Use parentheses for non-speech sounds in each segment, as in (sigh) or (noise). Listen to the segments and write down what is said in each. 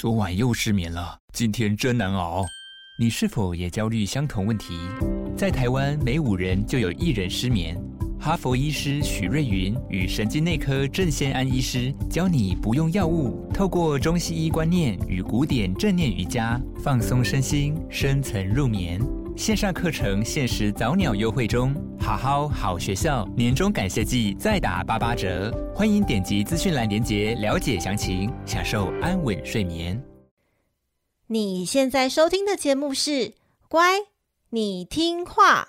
昨晚又失眠了，今天真难熬。你是否也焦虑相同问题？在台湾，每五人就有一人失眠。哈佛医师许瑞云与神经内科郑先安医师教你不用药物，透过中西医观念与古典正念瑜伽，放松身心，深层入眠。线上课程限时早鸟优惠中，好好好学校年终感谢季再打八八折，欢迎点击资讯栏链接了解详情，享受安稳睡眠。你现在收听的节目是《乖，你听话》。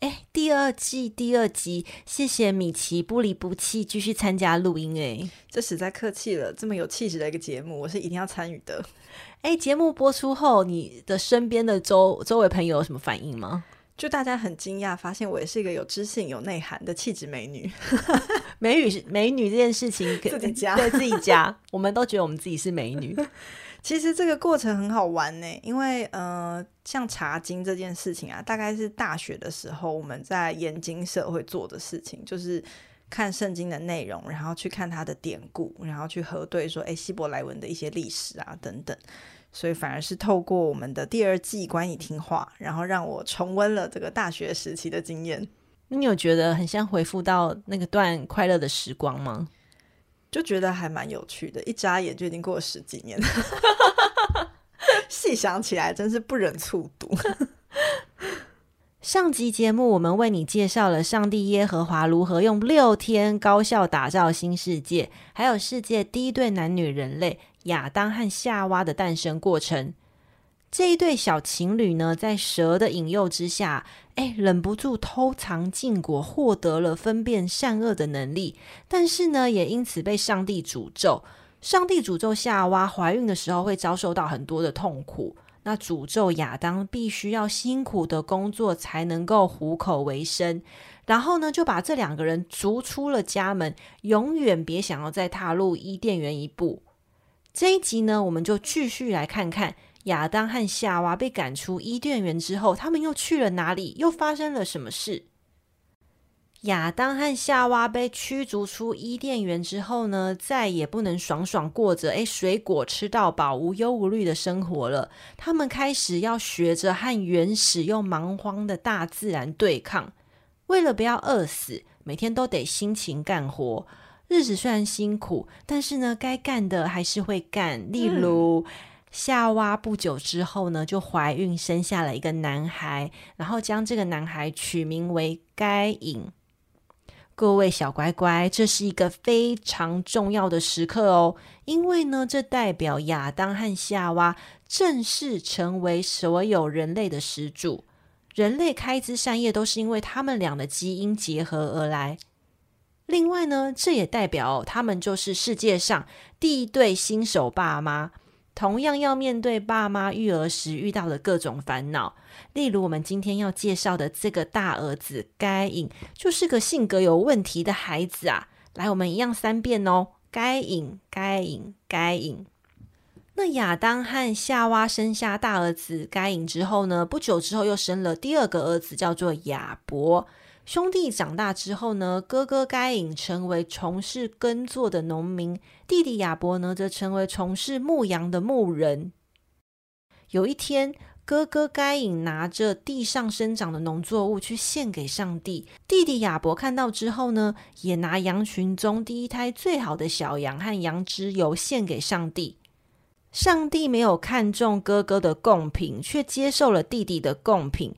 哎，第二季第二集，谢谢米奇不离不弃，继续参加录音。哎，这实在客气了，这么有气质的一个节目，我是一定要参与的。哎，节目播出后，你的身边的周周围朋友有什么反应吗？就大家很惊讶，发现我也是一个有知性、有内涵的气质美女。(laughs) 美女是美女这件事情，自己加对自己加，我们都觉得我们自己是美女。(laughs) 其实这个过程很好玩呢，因为呃，像查经这件事情啊，大概是大学的时候我们在研经社会做的事情，就是看圣经的内容，然后去看它的典故，然后去核对说，哎，希伯来文的一些历史啊等等。所以反而是透过我们的第二季《乖，你听话》，然后让我重温了这个大学时期的经验。你有觉得很像回复到那个段快乐的时光吗？就觉得还蛮有趣的，一眨眼就已经过了十几年了。(laughs) 细想起来，真是不忍卒读。(laughs) 上集节目，我们为你介绍了上帝耶和华如何用六天高效打造新世界，还有世界第一对男女人类亚当和夏娃的诞生过程。这一对小情侣呢，在蛇的引诱之下，哎，忍不住偷藏禁果，获得了分辨善恶的能力。但是呢，也因此被上帝诅咒。上帝诅咒夏娃怀孕的时候会遭受到很多的痛苦。那诅咒亚当必须要辛苦的工作才能够糊口为生。然后呢，就把这两个人逐出了家门，永远别想要再踏入伊甸园一步。这一集呢，我们就继续来看看。亚当和夏娃被赶出伊甸园之后，他们又去了哪里？又发生了什么事？亚当和夏娃被驱逐出伊甸园之后呢，再也不能爽爽过着诶水果吃到饱、无忧无虑的生活了。他们开始要学着和原始又蛮荒的大自然对抗。为了不要饿死，每天都得辛勤干活。日子虽然辛苦，但是呢，该干的还是会干。例如，嗯夏娃不久之后呢，就怀孕生下了一个男孩，然后将这个男孩取名为该隐。各位小乖乖，这是一个非常重要的时刻哦，因为呢，这代表亚当和夏娃正式成为所有人类的始祖。人类开枝散叶都是因为他们俩的基因结合而来。另外呢，这也代表他们就是世界上第一对新手爸妈。同样要面对爸妈育儿时遇到的各种烦恼，例如我们今天要介绍的这个大儿子该隐，就是个性格有问题的孩子啊。来，我们一样三遍哦：该隐，该隐，该隐。那亚当和夏娃生下大儿子该隐之后呢，不久之后又生了第二个儿子，叫做亚伯。兄弟长大之后呢，哥哥该隐成为从事耕作的农民，弟弟亚伯呢则成为从事牧羊的牧人。有一天，哥哥该隐拿着地上生长的农作物去献给上帝，弟弟亚伯看到之后呢，也拿羊群中第一胎最好的小羊和羊脂油献给上帝。上帝没有看中哥哥的贡品，却接受了弟弟的贡品。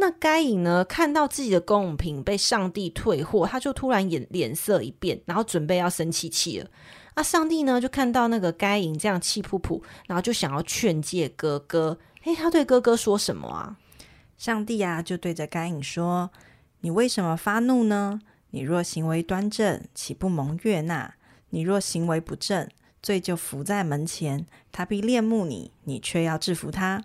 那该隐呢，看到自己的贡品被上帝退货，他就突然脸脸色一变，然后准备要生气气了。啊，上帝呢就看到那个该隐这样气噗噗，然后就想要劝诫哥哥，诶，他对哥哥说什么啊？上帝啊，就对着该隐说：“你为什么发怒呢？你若行为端正，岂不蒙悦纳？你若行为不正，罪就伏在门前，他必恋慕你，你却要制服他。”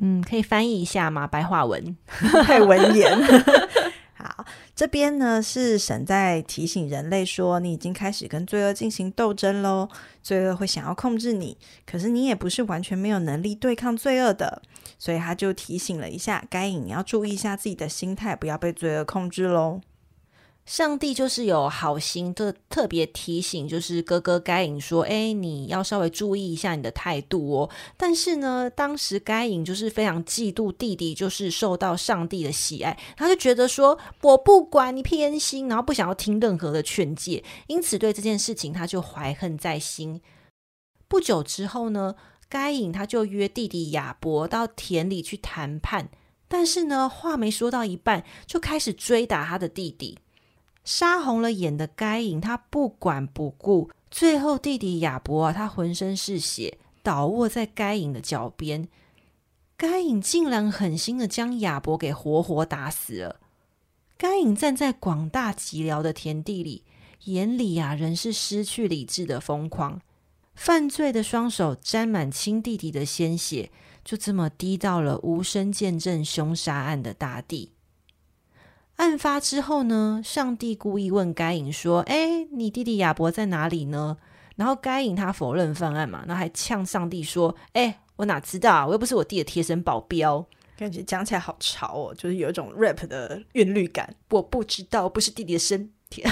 嗯，可以翻译一下吗？白话文 (laughs) 太文言。(laughs) 好，这边呢是神在提醒人类说，你已经开始跟罪恶进行斗争喽。罪恶会想要控制你，可是你也不是完全没有能力对抗罪恶的。所以他就提醒了一下该隐，要注意一下自己的心态，不要被罪恶控制喽。上帝就是有好心的特别提醒，就是哥哥该隐说：“哎，你要稍微注意一下你的态度哦。”但是呢，当时该隐就是非常嫉妒弟弟，就是受到上帝的喜爱，他就觉得说：“我不管你偏心，然后不想要听任何的劝诫，因此对这件事情他就怀恨在心。”不久之后呢，该隐他就约弟弟亚伯到田里去谈判，但是呢，话没说到一半，就开始追打他的弟弟。杀红了眼的该隐，他不管不顾，最后弟弟亚伯啊，他浑身是血，倒卧在该隐的脚边。该隐竟然狠心的将亚伯给活活打死了。该隐站在广大寂寥的田地里，眼里啊仍是失去理智的疯狂。犯罪的双手沾满亲弟弟的鲜血，就这么滴到了无声见证凶杀案的大地。案发之后呢，上帝故意问该隐说：“哎，你弟弟亚伯在哪里呢？”然后该隐他否认犯案嘛，那还呛上帝说：“哎，我哪知道啊？我又不是我弟的贴身保镖。”感觉讲起来好潮哦，就是有一种 rap 的韵律感。我不知道，我不是弟弟的身体，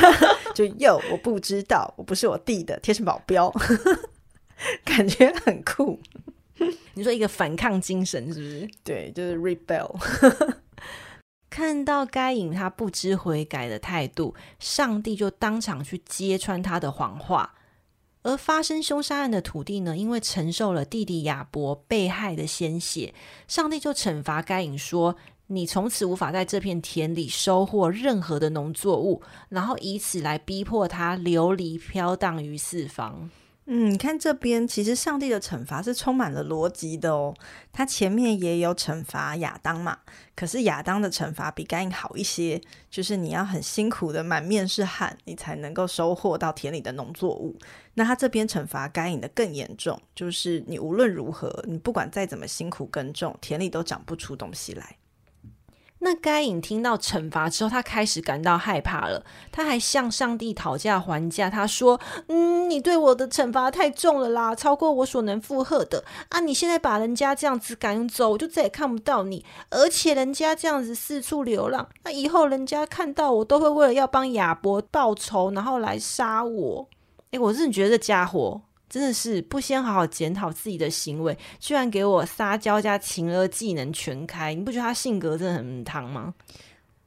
(laughs) 就又我不知道，我不是我弟的贴身保镖，(laughs) 感觉很酷。你说一个反抗精神是不是？对，就是 rebel。看到该隐他不知悔改的态度，上帝就当场去揭穿他的谎话。而发生凶杀案的土地呢，因为承受了弟弟亚伯被害的鲜血，上帝就惩罚该隐说：“你从此无法在这片田里收获任何的农作物。”然后以此来逼迫他流离飘荡于四方。嗯，你看这边，其实上帝的惩罚是充满了逻辑的哦。他前面也有惩罚亚当嘛，可是亚当的惩罚比该隐好一些，就是你要很辛苦的满面是汗，你才能够收获到田里的农作物。那他这边惩罚该隐的更严重，就是你无论如何，你不管再怎么辛苦耕种，田里都长不出东西来。那该隐听到惩罚之后，他开始感到害怕了。他还向上帝讨价还价，他说：“嗯，你对我的惩罚太重了啦，超过我所能负荷的啊！你现在把人家这样子赶走，我就再也看不到你。而且人家这样子四处流浪，那以后人家看到我，都会为了要帮亚伯报仇，然后来杀我。诶，我真的觉得这家伙。”真的是不先好好检讨自己的行为，居然给我撒娇加情勒技能全开，你不觉得他性格真的很汤吗？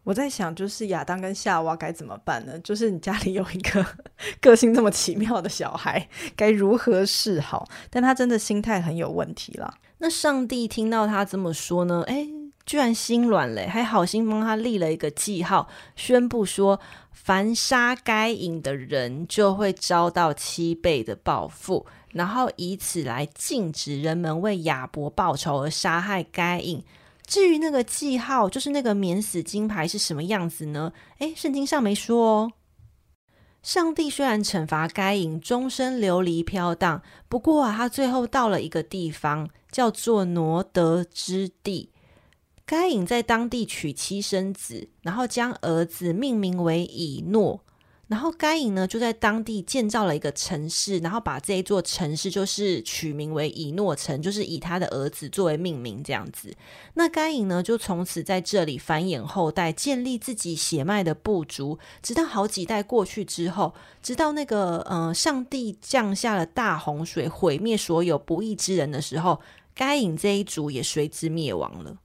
我在想，就是亚当跟夏娃该怎么办呢？(laughs) 就是你家里有一个 (laughs) 个性这么奇妙的小孩，该如何是好？但他真的心态很有问题了。那上帝听到他这么说呢？哎，居然心软了，还好心帮他立了一个记号，宣布说。凡杀该隐的人，就会遭到七倍的报复，然后以此来禁止人们为亚伯报仇而杀害该隐。至于那个记号，就是那个免死金牌是什么样子呢？诶，圣经上没说哦。上帝虽然惩罚该隐终身流离飘荡，不过啊，他最后到了一个地方，叫做挪得之地。该隐在当地娶妻生子，然后将儿子命名为以诺。然后该隐呢就在当地建造了一个城市，然后把这一座城市就是取名为以诺城，就是以他的儿子作为命名这样子。那该隐呢就从此在这里繁衍后代，建立自己血脉的部族，直到好几代过去之后，直到那个呃上帝降下了大洪水，毁灭所有不义之人的时候，该隐这一族也随之灭亡了。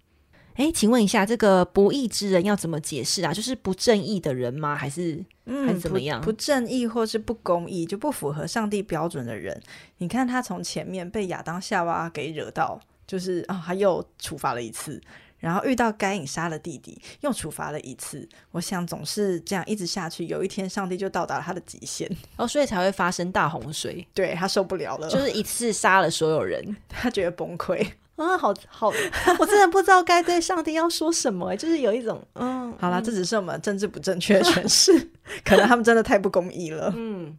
哎，请问一下，这个不义之人要怎么解释啊？就是不正义的人吗？还是、嗯、还是怎么样？不，不正义或是不公义，就不符合上帝标准的人。你看他从前面被亚当夏娃给惹到，就是啊、哦，他又处罚了一次，然后遇到该隐杀了弟弟，又处罚了一次。我想总是这样一直下去，有一天上帝就到达了他的极限哦，所以才会发生大洪水。对，他受不了了，就是一次杀了所有人，(laughs) 他觉得崩溃。啊，好好，(laughs) 我真的不知道该对上帝要说什么，就是有一种嗯，好啦，这只是我们政治不正确的诠释，(laughs) 可能他们真的太不公义了。嗯，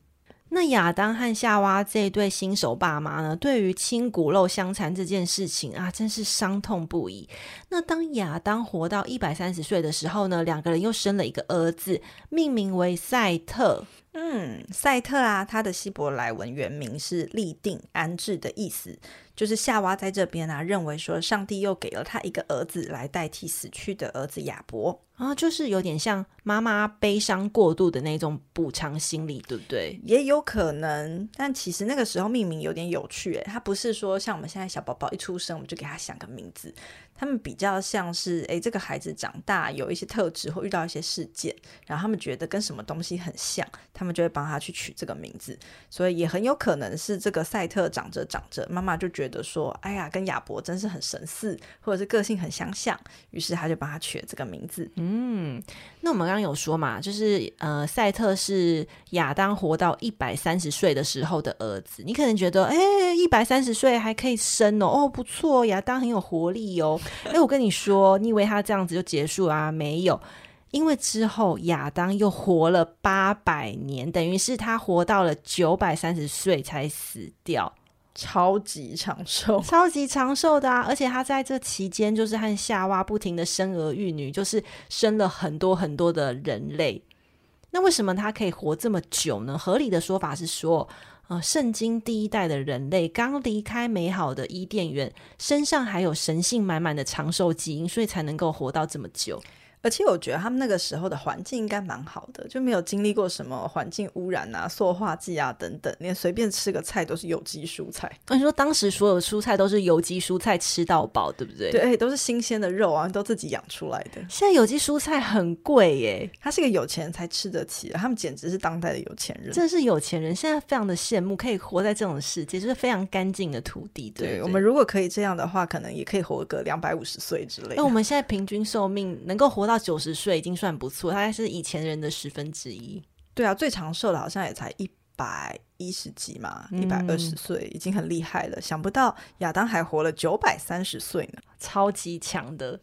那亚当和夏娃这一对新手爸妈呢，对于亲骨肉相残这件事情啊，真是伤痛不已。那当亚当活到一百三十岁的时候呢，两个人又生了一个儿子，命名为赛特。嗯，赛特啊，他的希伯来文原名是立定、安置的意思。就是夏娃在这边啊，认为说上帝又给了他一个儿子来代替死去的儿子亚伯。啊，就是有点像妈妈悲伤过度的那种补偿心理，对不对？也有可能，但其实那个时候命名有点有趣，诶，他不是说像我们现在小宝宝一出生我们就给他想个名字，他们比较像是，诶，这个孩子长大有一些特质或遇到一些事件，然后他们觉得跟什么东西很像，他们就会帮他去取这个名字，所以也很有可能是这个赛特长着长着，妈妈就觉得说，哎呀，跟亚伯真是很神似，或者是个性很相像，于是他就帮他取了这个名字。嗯，那我们刚刚有说嘛，就是呃，赛特是亚当活到一百三十岁的时候的儿子。你可能觉得，哎，一百三十岁还可以生哦，哦，不错，亚当很有活力哦。哎，我跟你说，你以为他这样子就结束啊？没有，因为之后亚当又活了八百年，等于是他活到了九百三十岁才死掉。超级长寿，超级长寿的啊！而且他在这期间就是和夏娃不停的生儿育女，就是生了很多很多的人类。那为什么他可以活这么久呢？合理的说法是说，呃，圣经第一代的人类刚离开美好的伊甸园，身上还有神性满满的长寿基因，所以才能够活到这么久。而且我觉得他们那个时候的环境应该蛮好的，就没有经历过什么环境污染啊、塑化剂啊等等，连随便吃个菜都是有机蔬菜。你说当时所有蔬菜都是有机蔬菜，吃到饱，对不对？对，都是新鲜的肉啊，都自己养出来的。现在有机蔬菜很贵耶，他是个有钱人才吃得起的，他们简直是当代的有钱人，真的是有钱人。现在非常的羡慕，可以活在这种世界，就是非常干净的土地。对，对，我们如果可以这样的话，可能也可以活个两百五十岁之类的。那我们现在平均寿命能够活到九十岁已经。算不错，大概是以前人的十分之一。对啊，最长寿的好像也才一百一十几嘛，一百二十岁已经很厉害了。想不到亚当还活了九百三十岁呢，(laughs) 超级强的。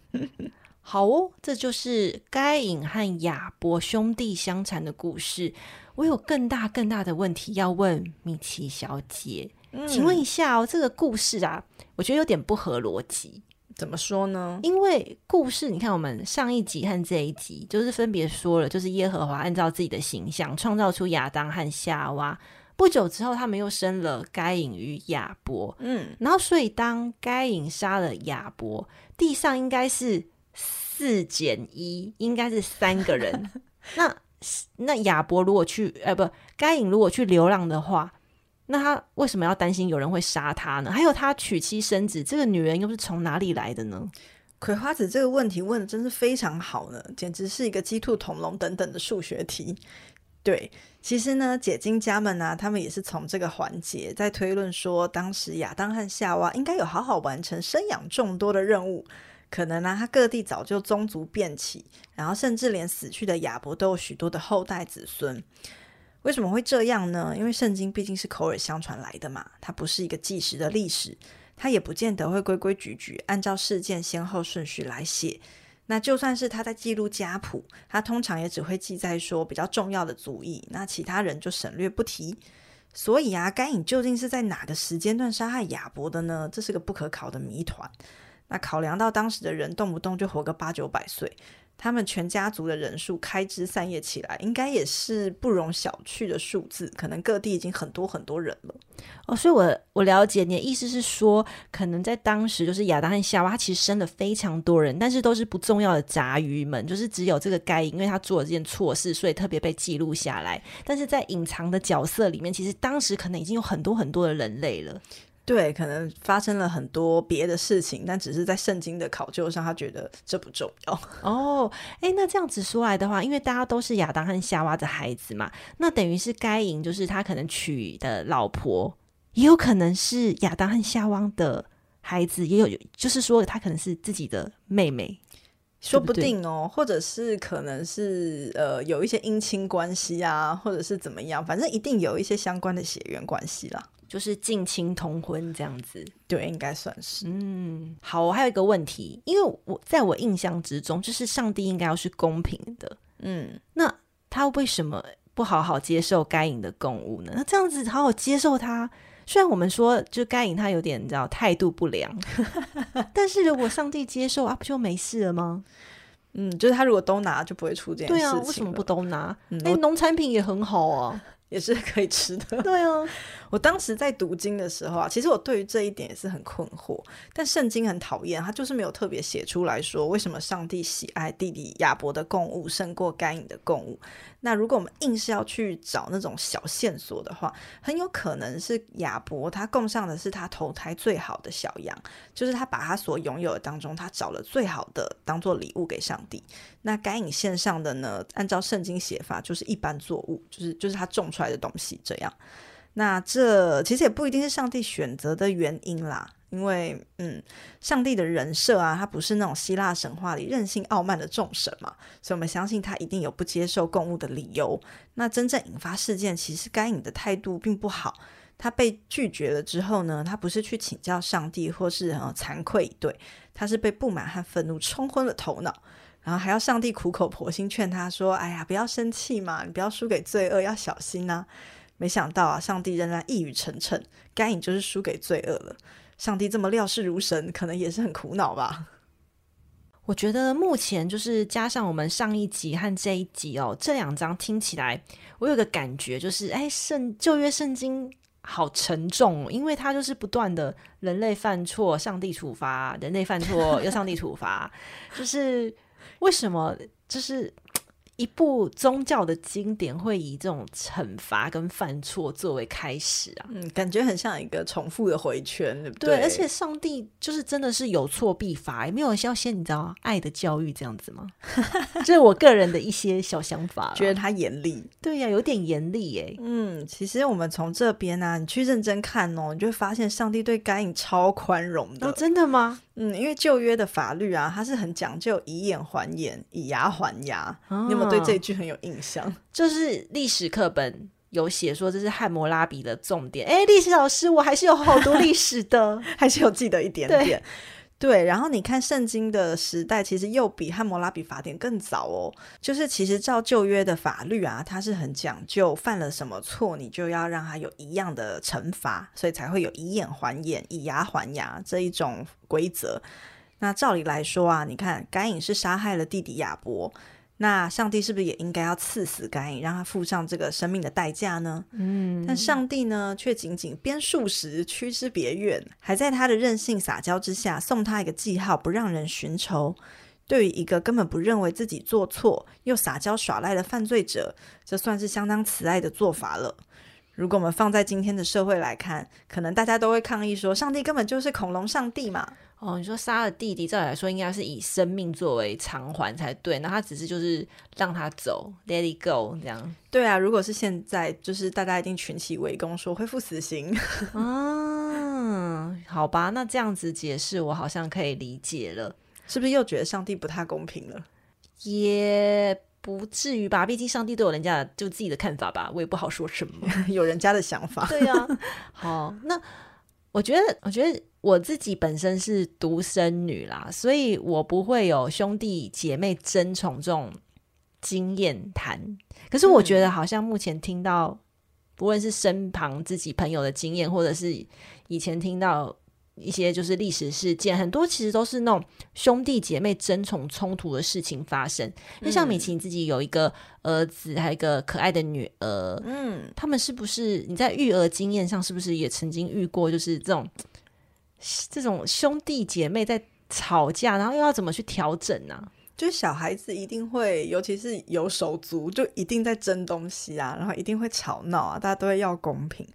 好哦，这就是该隐和亚伯兄弟相残的故事。我有更大更大的问题要问米奇小姐，嗯，请问一下哦，这个故事啊，我觉得有点不合逻辑。怎么说呢？因为故事，你看我们上一集和这一集，就是分别说了，就是耶和华按照自己的形象创造出亚当和夏娃。不久之后，他们又生了该隐与亚伯。嗯，然后所以当该隐杀了亚伯，地上应该是四减一，应该是三个人。(laughs) 那那亚伯如果去，呃，不，该隐如果去流浪的话。那他为什么要担心有人会杀他呢？还有他娶妻生子，这个女人又是从哪里来的呢？葵花子这个问题问的真是非常好呢，简直是一个鸡兔同笼等等的数学题。对，其实呢，解经家们呢、他们也是从这个环节在推论说，当时亚当和夏娃应该有好好完成生养众多的任务，可能呢、他各地早就宗族遍起，然后甚至连死去的亚伯都有许多的后代子孙。为什么会这样呢？因为圣经毕竟是口耳相传来的嘛，它不是一个纪实的历史，它也不见得会规规矩矩按照事件先后顺序来写。那就算是他在记录家谱，他通常也只会记载说比较重要的族裔，那其他人就省略不提。所以啊，该隐究竟是在哪个时间段杀害亚伯的呢？这是个不可考的谜团。那考量到当时的人动不动就活个八九百岁。他们全家族的人数开枝散叶起来，应该也是不容小觑的数字。可能各地已经很多很多人了哦。所以我，我了解你的意思是说，可能在当时，就是亚当和夏娃，他其实生了非常多人，但是都是不重要的杂鱼们，就是只有这个该隐，因为他做了这件错事，所以特别被记录下来。但是在隐藏的角色里面，其实当时可能已经有很多很多的人类了。对，可能发生了很多别的事情，但只是在圣经的考究上，他觉得这不重要。(laughs) 哦，哎，那这样子说来的话，因为大家都是亚当和夏娃的孩子嘛，那等于是该隐就是他可能娶的老婆，也有可能是亚当和夏娃的孩子，也有就是说他可能是自己的妹妹，说不定哦，或者是可能是呃有一些姻亲关系啊，或者是怎么样，反正一定有一些相关的血缘关系啦。就是近亲通婚这样子。对，应该算是。嗯，好，我还有一个问题，因为我在我印象之中，就是上帝应该要是公平的。嗯，那他为什么不好好接受该隐的供物呢？那这样子好好接受他，虽然我们说就该隐他有点你知道态度不良，(laughs) 但是如果上帝接受啊，不就没事了吗？嗯，就是他如果都拿，就不会出这件事情。对啊，为什么不都拿？哎、嗯，农产品也很好啊。(laughs) 也是可以吃的。对啊，(laughs) 我当时在读经的时候啊，其实我对于这一点也是很困惑。但圣经很讨厌，他就是没有特别写出来说，为什么上帝喜爱弟弟亚伯的供物胜过该隐的供物。那如果我们硬是要去找那种小线索的话，很有可能是亚伯他供上的是他投胎最好的小羊，就是他把他所拥有的当中，他找了最好的当做礼物给上帝。那该隐献上的呢？按照圣经写法，就是一般作物，就是就是他种出来的东西这样。那这其实也不一定是上帝选择的原因啦。因为，嗯，上帝的人设啊，他不是那种希腊神话里任性傲慢的众神嘛，所以我们相信他一定有不接受供物的理由。那真正引发事件，其实该隐的态度并不好。他被拒绝了之后呢，他不是去请教上帝，或是呃惭愧对，他是被不满和愤怒冲昏了头脑，然后还要上帝苦口婆心劝他说：“哎呀，不要生气嘛，你不要输给罪恶，要小心呐。”没想到啊，上帝仍然一语成谶，该隐就是输给罪恶了。上帝这么料事如神，可能也是很苦恼吧。我觉得目前就是加上我们上一集和这一集哦，这两章听起来，我有个感觉就是，哎，圣旧约圣经好沉重，因为它就是不断的人类犯错，上帝处罚；人类犯错，又上帝处罚，(laughs) 就是为什么？就是。一部宗教的经典会以这种惩罚跟犯错作为开始啊，嗯，感觉很像一个重复的回圈，对不对？对，而且上帝就是真的是有错必罚，也没有要先你知道爱的教育这样子吗？(laughs) 这是我个人的一些小想法，觉得他严厉，对呀、啊，有点严厉耶。嗯，其实我们从这边呢、啊，你去认真看哦，你就会发现上帝对该隐超宽容的。哦，真的吗？嗯，因为旧约的法律啊，它是很讲究以眼还眼，以牙还牙。哦、你有没有对这一句很有印象？(laughs) 就是历史课本有写说这是汉谟拉比的重点。哎，历史老师，我还是有好多历史的，(laughs) 还是有记得一点点。对，然后你看圣经的时代，其实又比汉谟拉比法典更早哦。就是其实照旧约的法律啊，它是很讲究，犯了什么错，你就要让他有一样的惩罚，所以才会有以眼还眼、以牙还牙这一种规则。那照理来说啊，你看该隐是杀害了弟弟亚伯。那上帝是不是也应该要赐死该隐，让他付上这个生命的代价呢？嗯，但上帝呢，却仅仅编数十，驱之别院，还在他的任性撒娇之下，送他一个记号，不让人寻仇。对于一个根本不认为自己做错又撒娇耍赖的犯罪者，这算是相当慈爱的做法了。如果我们放在今天的社会来看，可能大家都会抗议说，上帝根本就是恐龙上帝嘛。哦，你说杀了弟弟，照理来说应该是以生命作为偿还才对，那他只是就是让他走，let it go 这样。对啊，如果是现在，就是大家一定群起围攻，说恢复死刑。嗯，(laughs) 好吧，那这样子解释我好像可以理解了，是不是又觉得上帝不太公平了？也不至于吧，毕竟上帝都有人家就自己的看法吧，我也不好说什么，(laughs) 有人家的想法。对啊，好，那我觉得，我觉得。我自己本身是独生女啦，所以我不会有兄弟姐妹争宠这种经验谈。可是我觉得，好像目前听到，嗯、不论是身旁自己朋友的经验，或者是以前听到一些就是历史事件，很多其实都是那种兄弟姐妹争宠冲突的事情发生。那、嗯、像米奇自己有一个儿子，还有一个可爱的女儿，嗯，他们是不是你在育儿经验上是不是也曾经遇过，就是这种？这种兄弟姐妹在吵架，然后又要怎么去调整呢、就是小孩子一定会，尤其是有手足，就一定在争东西啊，然后一定会吵闹啊，大家都会要公平。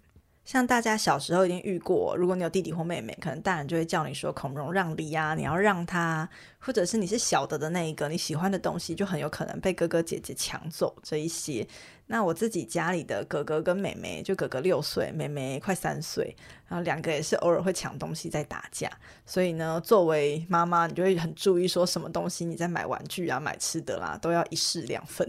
像大家小时候已经遇过，如果你有弟弟或妹妹，可能大人就会叫你说“孔融让梨”啊，你要让他，或者是你是小的的那一个，你喜欢的东西就很有可能被哥哥姐姐抢走这一些。那我自己家里的哥哥跟妹妹，就哥哥六岁，妹妹快三岁，然后两个也是偶尔会抢东西在打架，所以呢，作为妈妈，你就会很注意说什么东西你在买玩具啊、买吃的啦，都要一式两份。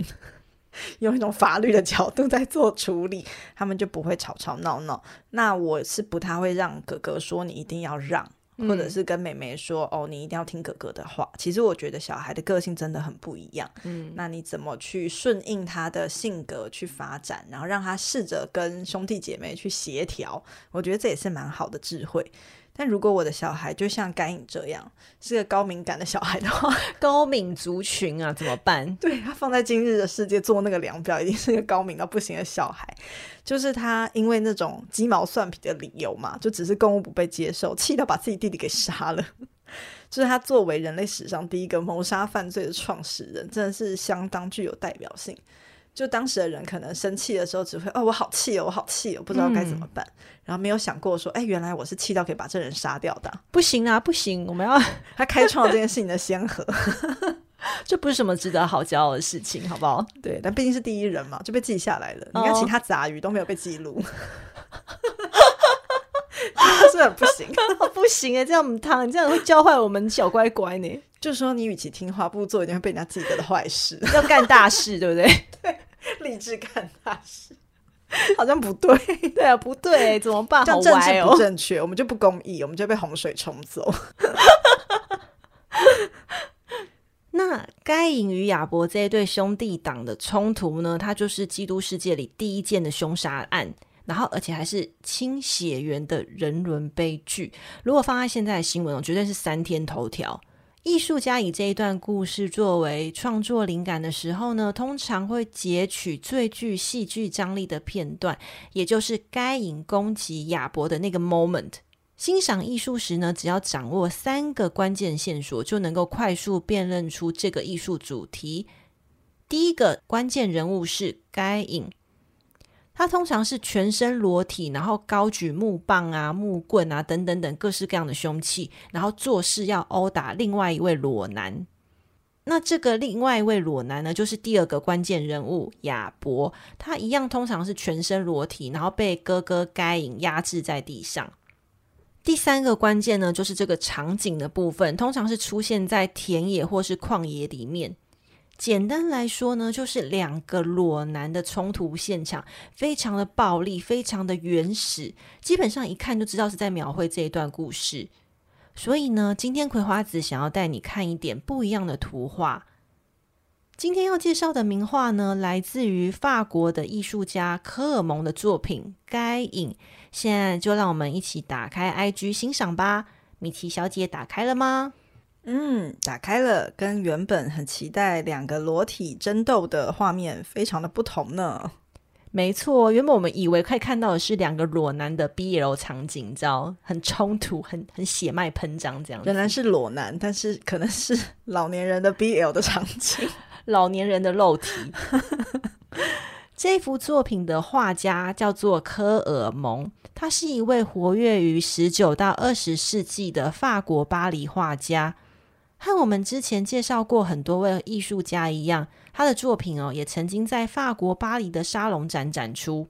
(laughs) 用一种法律的角度在做处理，他们就不会吵吵闹闹。那我是不太会让哥哥说你一定要让。或者是跟妹妹说、嗯、哦，你一定要听哥哥的话。其实我觉得小孩的个性真的很不一样。嗯，那你怎么去顺应他的性格去发展，然后让他试着跟兄弟姐妹去协调？我觉得这也是蛮好的智慧。但如果我的小孩就像该隐这样是个高敏感的小孩的话，(laughs) 高敏族群啊，怎么办？(laughs) 对，他放在今日的世界做那个量表，一定是个高敏到不行的小孩。就是他因为那种鸡毛蒜皮的理由嘛，就只是公务不被接受，气到把自己弟弟给杀了。(laughs) 就是他作为人类史上第一个谋杀犯罪的创始人，真的是相当具有代表性。就当时的人可能生气的时候，只会哦，我好气哦，我好气哦，不知道该怎么办，嗯、然后没有想过说，哎，原来我是气到可以把这人杀掉的。不行啊，不行，我们要 (laughs) 他开创了这件事情的先河，(laughs) 这不是什么值得好骄傲的事情，好不好？对，但毕竟是第一人嘛，就被记下来了。哦、你看其他杂鱼都没有被记录，(laughs) 是很不行，不行哎，这样他这样会教坏我们小乖乖呢。就是说，你与其听话，不如做一件会被人家记得的坏事，要干大事，对不对？对，立志干大事，(laughs) 好像不对，对啊，不对，怎么办？这样政治不正确，我们就不公义，我们就被洪水冲走。(laughs) 那该隐与亚伯这一对兄弟党的冲突呢？它就是基督世界里第一件的凶杀案，然后而且还是亲血缘的人伦悲剧。如果放在现在的新闻，绝对是三天头条。艺术家以这一段故事作为创作灵感的时候呢，通常会截取最具戏剧张力的片段，也就是该隐攻击亚伯的那个 moment。欣赏艺术时呢，只要掌握三个关键线索，就能够快速辨认出这个艺术主题。第一个关键人物是该隐。他通常是全身裸体，然后高举木棒啊、木棍啊等等等各式各样的凶器，然后做事要殴打另外一位裸男。那这个另外一位裸男呢，就是第二个关键人物亚伯。他一样通常是全身裸体，然后被哥哥该隐压制在地上。第三个关键呢，就是这个场景的部分，通常是出现在田野或是旷野里面。简单来说呢，就是两个裸男的冲突现场，非常的暴力，非常的原始，基本上一看就知道是在描绘这一段故事。所以呢，今天葵花子想要带你看一点不一样的图画。今天要介绍的名画呢，来自于法国的艺术家科尔蒙的作品《该隐》。现在就让我们一起打开 IG 欣赏吧。米奇小姐打开了吗？嗯，打开了，跟原本很期待两个裸体争斗的画面非常的不同呢。没错，原本我们以为可以看到的是两个裸男的 BL 场景，你知道，很冲突，很很血脉喷张这样。仍然是裸男，但是可能是老年人的 BL 的场景，(laughs) 老年人的肉体。(laughs) 这幅作品的画家叫做科尔蒙，他是一位活跃于十九到二十世纪的法国巴黎画家。和我们之前介绍过很多位艺术家一样，他的作品哦，也曾经在法国巴黎的沙龙展展出。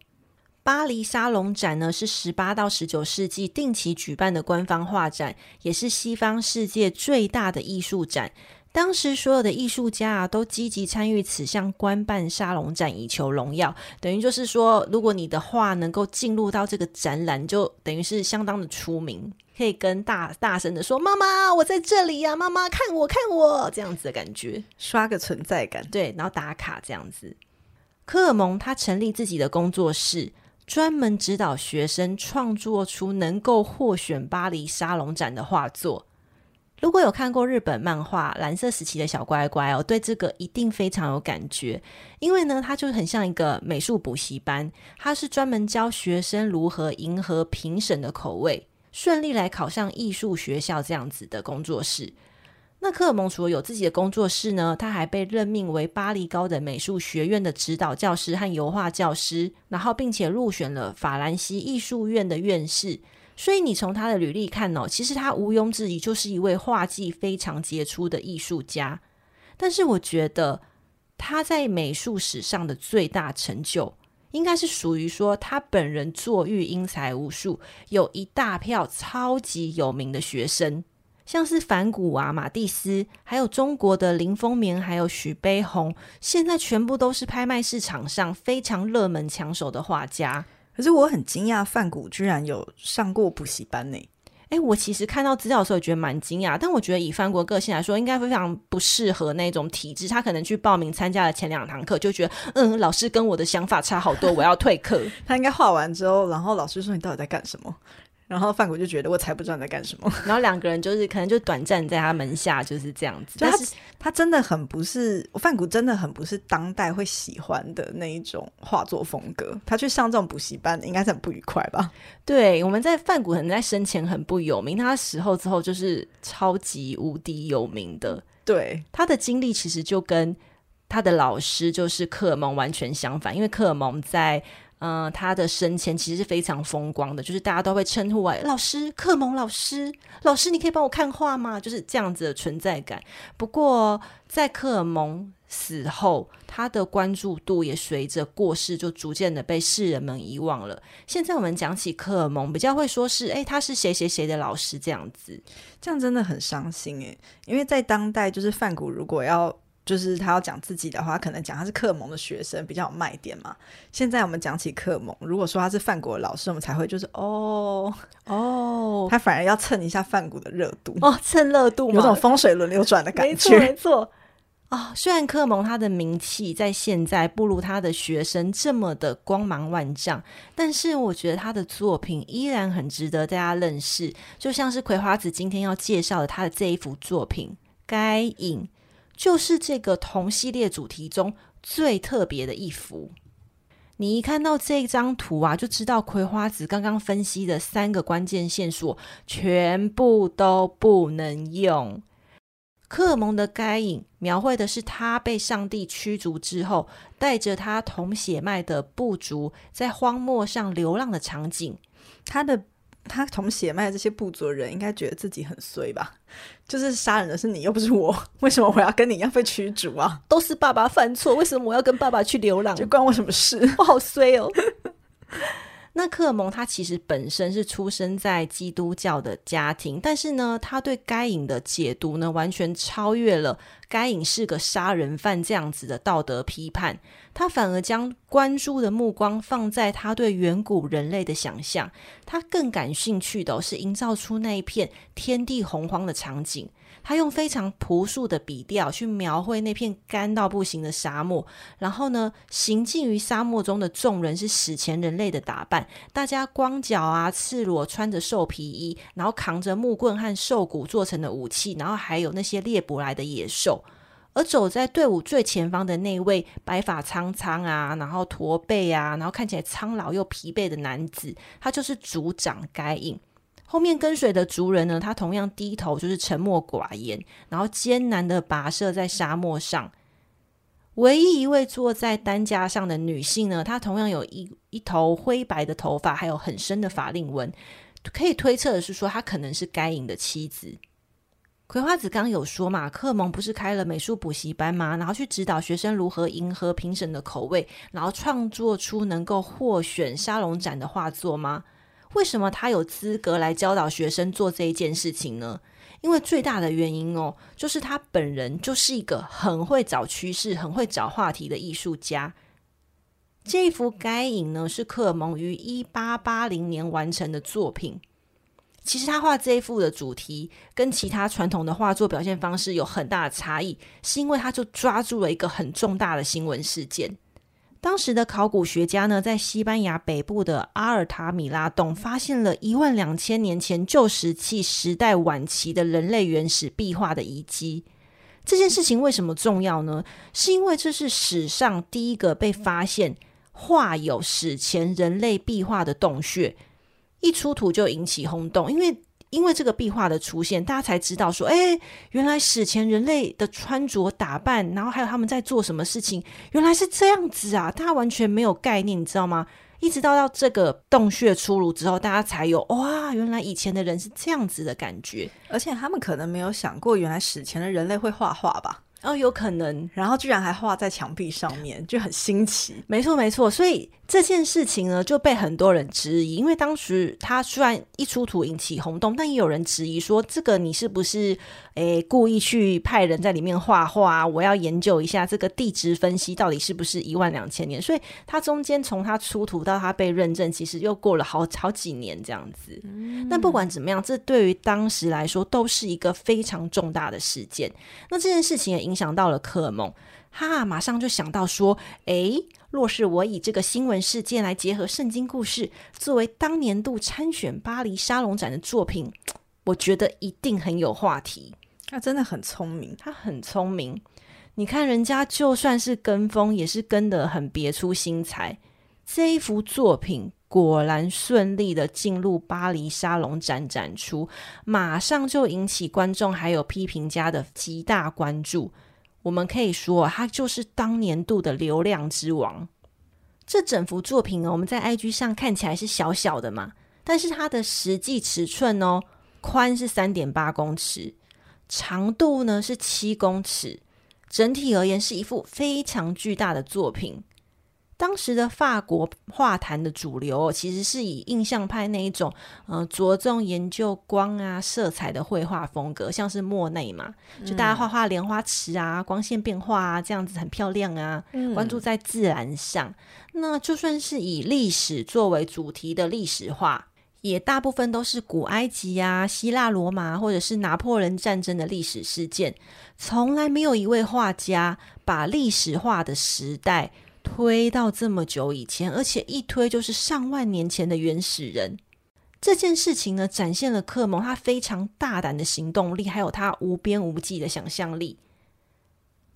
巴黎沙龙展呢，是十八到十九世纪定期举办的官方画展，也是西方世界最大的艺术展。当时所有的艺术家啊，都积极参与此项官办沙龙展，以求荣耀。等于就是说，如果你的画能够进入到这个展览，就等于是相当的出名，可以跟大大声的说：“妈妈，我在这里呀！妈妈，看我，看我！”这样子的感觉，刷个存在感。对，然后打卡这样子。科尔蒙他成立自己的工作室，专门指导学生创作出能够获选巴黎沙龙展的画作。如果有看过日本漫画《蓝色时期的小乖乖》哦，对这个一定非常有感觉，因为呢，它就很像一个美术补习班，它是专门教学生如何迎合评审的口味，顺利来考上艺术学校这样子的工作室。那科尔蒙除了有自己的工作室呢，他还被任命为巴黎高等美术学院的指导教师和油画教师，然后并且入选了法兰西艺术院的院士。所以你从他的履历看哦，其实他毋庸置疑就是一位画技非常杰出的艺术家。但是我觉得他在美术史上的最大成就，应该是属于说他本人作育英才无数，有一大票超级有名的学生。像是梵谷啊、马蒂斯，还有中国的林风眠，还有许悲鸿，现在全部都是拍卖市场上非常热门抢手的画家。可是我很惊讶，范谷居然有上过补习班呢。哎，我其实看到资料的时候也觉得蛮惊讶，但我觉得以范国个性来说，应该非常不适合那种体制。他可能去报名参加了前两堂课，就觉得嗯，老师跟我的想法差好多，我要退课。(laughs) 他应该画完之后，然后老师说：“你到底在干什么？”然后范谷就觉得我才不知道你在干什么，然后两个人就是可能就短暂在他门下就是这样子。他但是他真的很不是，范谷真的很不是当代会喜欢的那一种画作风格。他去上这种补习班，应该是很不愉快吧？对，我们在范谷可能在生前很不有名，他死后之后就是超级无敌有名的。对，他的经历其实就跟他的老师就是克尔蒙完全相反，因为克尔蒙在。嗯、他的生前其实是非常风光的，就是大家都会称呼为老师，克蒙老师，老师，你可以帮我看画吗？就是这样子的存在感。不过，在克尔蒙死后，他的关注度也随着过世就逐渐的被世人们遗忘了。现在我们讲起克尔蒙，比较会说是，哎，他是谁谁谁的老师这样子，这样真的很伤心诶，因为在当代，就是梵谷如果要。就是他要讲自己的话，可能讲他是克蒙的学生比较有卖点嘛。现在我们讲起克蒙，如果说他是范谷的老师，我们才会就是哦哦，他反而要蹭一下范谷的热度哦，蹭热度，有种风水轮流转的感觉。没错，没错啊、哦。虽然克蒙他的名气在现在不如他的学生这么的光芒万丈，但是我觉得他的作品依然很值得大家认识。就像是葵花子今天要介绍的他的这一幅作品《该隐》。就是这个同系列主题中最特别的一幅。你一看到这张图啊，就知道葵花子刚刚分析的三个关键线索全部都不能用。克蒙的该隐描绘的是他被上帝驱逐之后，带着他同血脉的部族在荒漠上流浪的场景。他的。他同血脉这些部族人应该觉得自己很衰吧？(laughs) 就是杀人的是你，又不是我，(laughs) 为什么我要跟你一样被驱逐啊？都是爸爸犯错，为什么我要跟爸爸去流浪？这关我什么事？(laughs) 我好衰哦。那克尔蒙他其实本身是出生在基督教的家庭，但是呢，他对该隐的解读呢，完全超越了该隐是个杀人犯这样子的道德批判，他反而将关注的目光放在他对远古人类的想象，他更感兴趣的是营造出那一片天地洪荒的场景。他用非常朴素的笔调去描绘那片干到不行的沙漠，然后呢，行进于沙漠中的众人是史前人类的打扮，大家光脚啊，赤裸，穿着兽皮衣，然后扛着木棍和兽骨做成的武器，然后还有那些猎捕来的野兽。而走在队伍最前方的那位白发苍苍啊，然后驼背啊，然后看起来苍老又疲惫的男子，他就是族长该隐。后面跟随的族人呢，他同样低头，就是沉默寡言，然后艰难的跋涉在沙漠上。唯一一位坐在担架上的女性呢，她同样有一一头灰白的头发，还有很深的法令纹，可以推测的是说，她可能是该隐的妻子。葵花子刚有说嘛，克蒙不是开了美术补习班吗？然后去指导学生如何迎合评审的口味，然后创作出能够获选沙龙展的画作吗？为什么他有资格来教导学生做这一件事情呢？因为最大的原因哦，就是他本人就是一个很会找趋势、很会找话题的艺术家。这一幅该隐呢，是克尔蒙于一八八零年完成的作品。其实他画这一幅的主题跟其他传统的画作表现方式有很大的差异，是因为他就抓住了一个很重大的新闻事件。当时的考古学家呢，在西班牙北部的阿尔塔米拉洞发现了一万两千年前旧石器时代晚期的人类原始壁画的遗迹。这件事情为什么重要呢？是因为这是史上第一个被发现画有史前人类壁画的洞穴，一出土就引起轰动，因为。因为这个壁画的出现，大家才知道说，哎，原来史前人类的穿着打扮，然后还有他们在做什么事情，原来是这样子啊！大家完全没有概念，你知道吗？一直到到这个洞穴出炉之后，大家才有哇，原来以前的人是这样子的感觉。而且他们可能没有想过，原来史前的人类会画画吧？哦，有可能，然后居然还画在墙壁上面，就很新奇。没错，没错，所以这件事情呢就被很多人质疑，因为当时他虽然一出土引起轰动，但也有人质疑说，这个你是不是诶故意去派人在里面画画？我要研究一下这个地质分析到底是不是一万两千年。所以他中间从他出土到他被认证，其实又过了好好几年这样子。嗯，但不管怎么样，这对于当时来说都是一个非常重大的事件。那这件事情也影响到了科尔蒙，哈，马上就想到说，诶，若是我以这个新闻事件来结合圣经故事，作为当年度参选巴黎沙龙展的作品，我觉得一定很有话题。他真的很聪明，他很聪明。你看人家就算是跟风，也是跟得很别出心裁。这一幅作品果然顺利的进入巴黎沙龙展展出，马上就引起观众还有批评家的极大关注。我们可以说，它就是当年度的流量之王。这整幅作品呢，我们在 IG 上看起来是小小的嘛，但是它的实际尺寸哦，宽是三点八公尺，长度呢是七公尺，整体而言是一幅非常巨大的作品。当时的法国画坛的主流，其实是以印象派那一种，呃，着重研究光啊、色彩的绘画风格，像是莫内嘛，就大家画画莲花池啊、光线变化啊，这样子很漂亮啊，关注在自然上。那就算是以历史作为主题的历史画，也大部分都是古埃及啊、希腊、罗马或者是拿破仑战争的历史事件，从来没有一位画家把历史画的时代。推到这么久以前，而且一推就是上万年前的原始人。这件事情呢，展现了克蒙他非常大胆的行动力，还有他无边无际的想象力。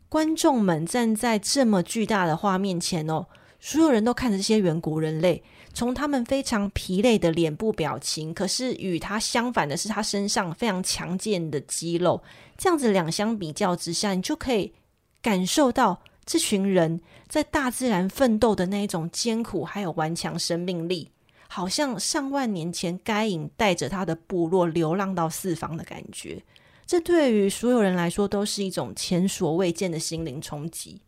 观众们站在这么巨大的画面前哦，所有人都看着这些远古人类，从他们非常疲累的脸部表情，可是与他相反的是他身上非常强健的肌肉。这样子两相比较之下，你就可以感受到。这群人在大自然奋斗的那一种艰苦，还有顽强生命力，好像上万年前该隐带着他的部落流浪到四方的感觉。这对于所有人来说都是一种前所未见的心灵冲击。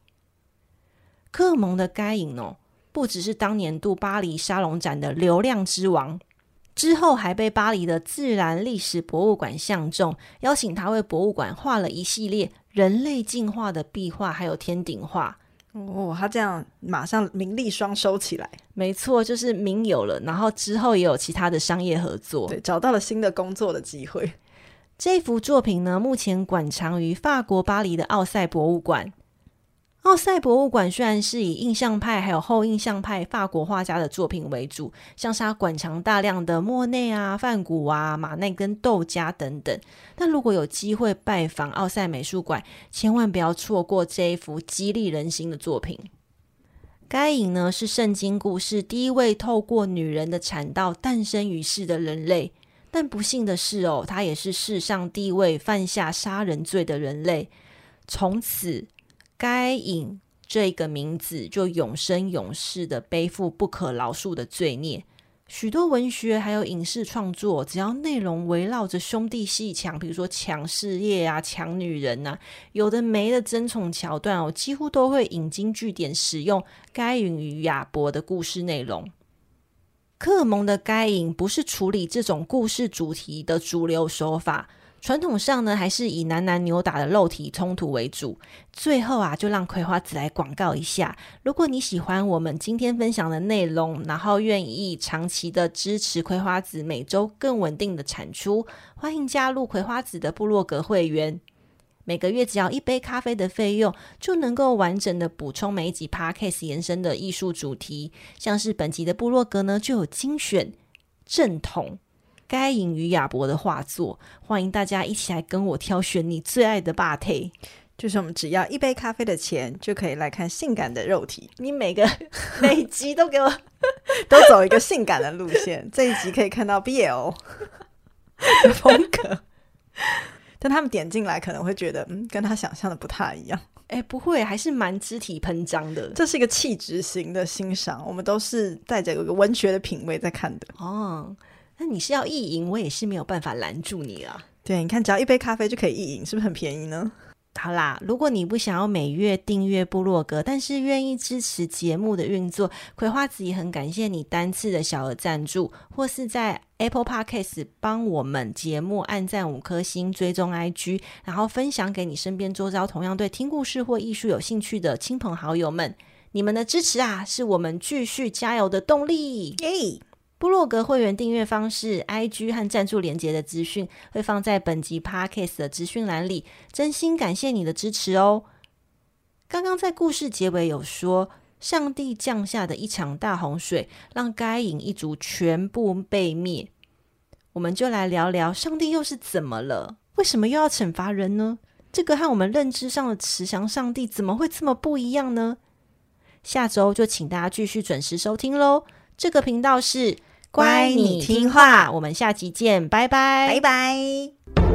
科尔蒙的该隐哦，不只是当年度巴黎沙龙展的流量之王，之后还被巴黎的自然历史博物馆相中，邀请他为博物馆画了一系列。人类进化的壁画，还有天顶画哦，他这样马上名利双收起来，没错，就是名有了，然后之后也有其他的商业合作，对，找到了新的工作的机会。这幅作品呢，目前馆藏于法国巴黎的奥赛博物馆。奥赛博物馆虽然是以印象派还有后印象派法国画家的作品为主，像是它馆藏大量的莫内啊、梵谷啊、马奈跟窦家等等。但如果有机会拜访奥赛美术馆，千万不要错过这一幅激励人心的作品。该隐呢，是圣经故事第一位透过女人的产道诞生于世的人类，但不幸的是哦，他也是世上第一位犯下杀人罪的人类。从此。该隐这个名字就永生永世的背负不可饶恕的罪孽。许多文学还有影视创作，只要内容围绕着兄弟鬩墙，比如说抢事业啊、抢女人呐、啊，有的没的争宠桥段哦，几乎都会引经据典，使用该隐与亚伯的故事内容。科尔蒙的该隐不是处理这种故事主题的主流手法。传统上呢，还是以男男扭打的肉体冲突为主。最后啊，就让葵花子来广告一下。如果你喜欢我们今天分享的内容，然后愿意长期的支持葵花子每周更稳定的产出，欢迎加入葵花子的部落格会员。每个月只要一杯咖啡的费用，就能够完整的补充每一集 Podcast 延伸的艺术主题。像是本集的部落格呢，就有精选正统。该隐与亚伯的画作，欢迎大家一起来跟我挑选你最爱的霸体。就是我们只要一杯咖啡的钱，就可以来看性感的肉体。你每个 (laughs) 每集都给我 (laughs) 都走一个性感的路线，这一集可以看到 BL (laughs) 的风格。但他们点进来可能会觉得，嗯，跟他想象的不太一样。哎、欸，不会，还是蛮肢体喷张的。这是一个气质型的欣赏，我们都是带着有个文学的品味在看的。哦。那你是要意淫，我也是没有办法拦住你了。对，你看，只要一杯咖啡就可以意淫，是不是很便宜呢？好啦，如果你不想要每月订阅部落格，但是愿意支持节目的运作，葵花籽也很感谢你单次的小额赞助，或是在 Apple Podcast 帮我们节目按赞五颗星、追踪 IG，然后分享给你身边周遭同样对听故事或艺术有兴趣的亲朋好友们。你们的支持啊，是我们继续加油的动力。耶！部落格会员订阅方式、IG 和赞助连接的资讯会放在本集 Podcast 的资讯栏里。真心感谢你的支持哦！刚刚在故事结尾有说，上帝降下的一场大洪水，让该隐一族全部被灭。我们就来聊聊，上帝又是怎么了？为什么又要惩罚人呢？这个和我们认知上的慈祥上帝怎么会这么不一样呢？下周就请大家继续准时收听喽！这个频道是。乖，你听话，我们下集见，拜拜，拜拜。